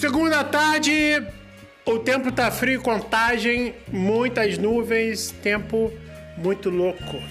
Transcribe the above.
Segunda tarde, o tempo tá frio, contagem, muitas nuvens, tempo muito louco.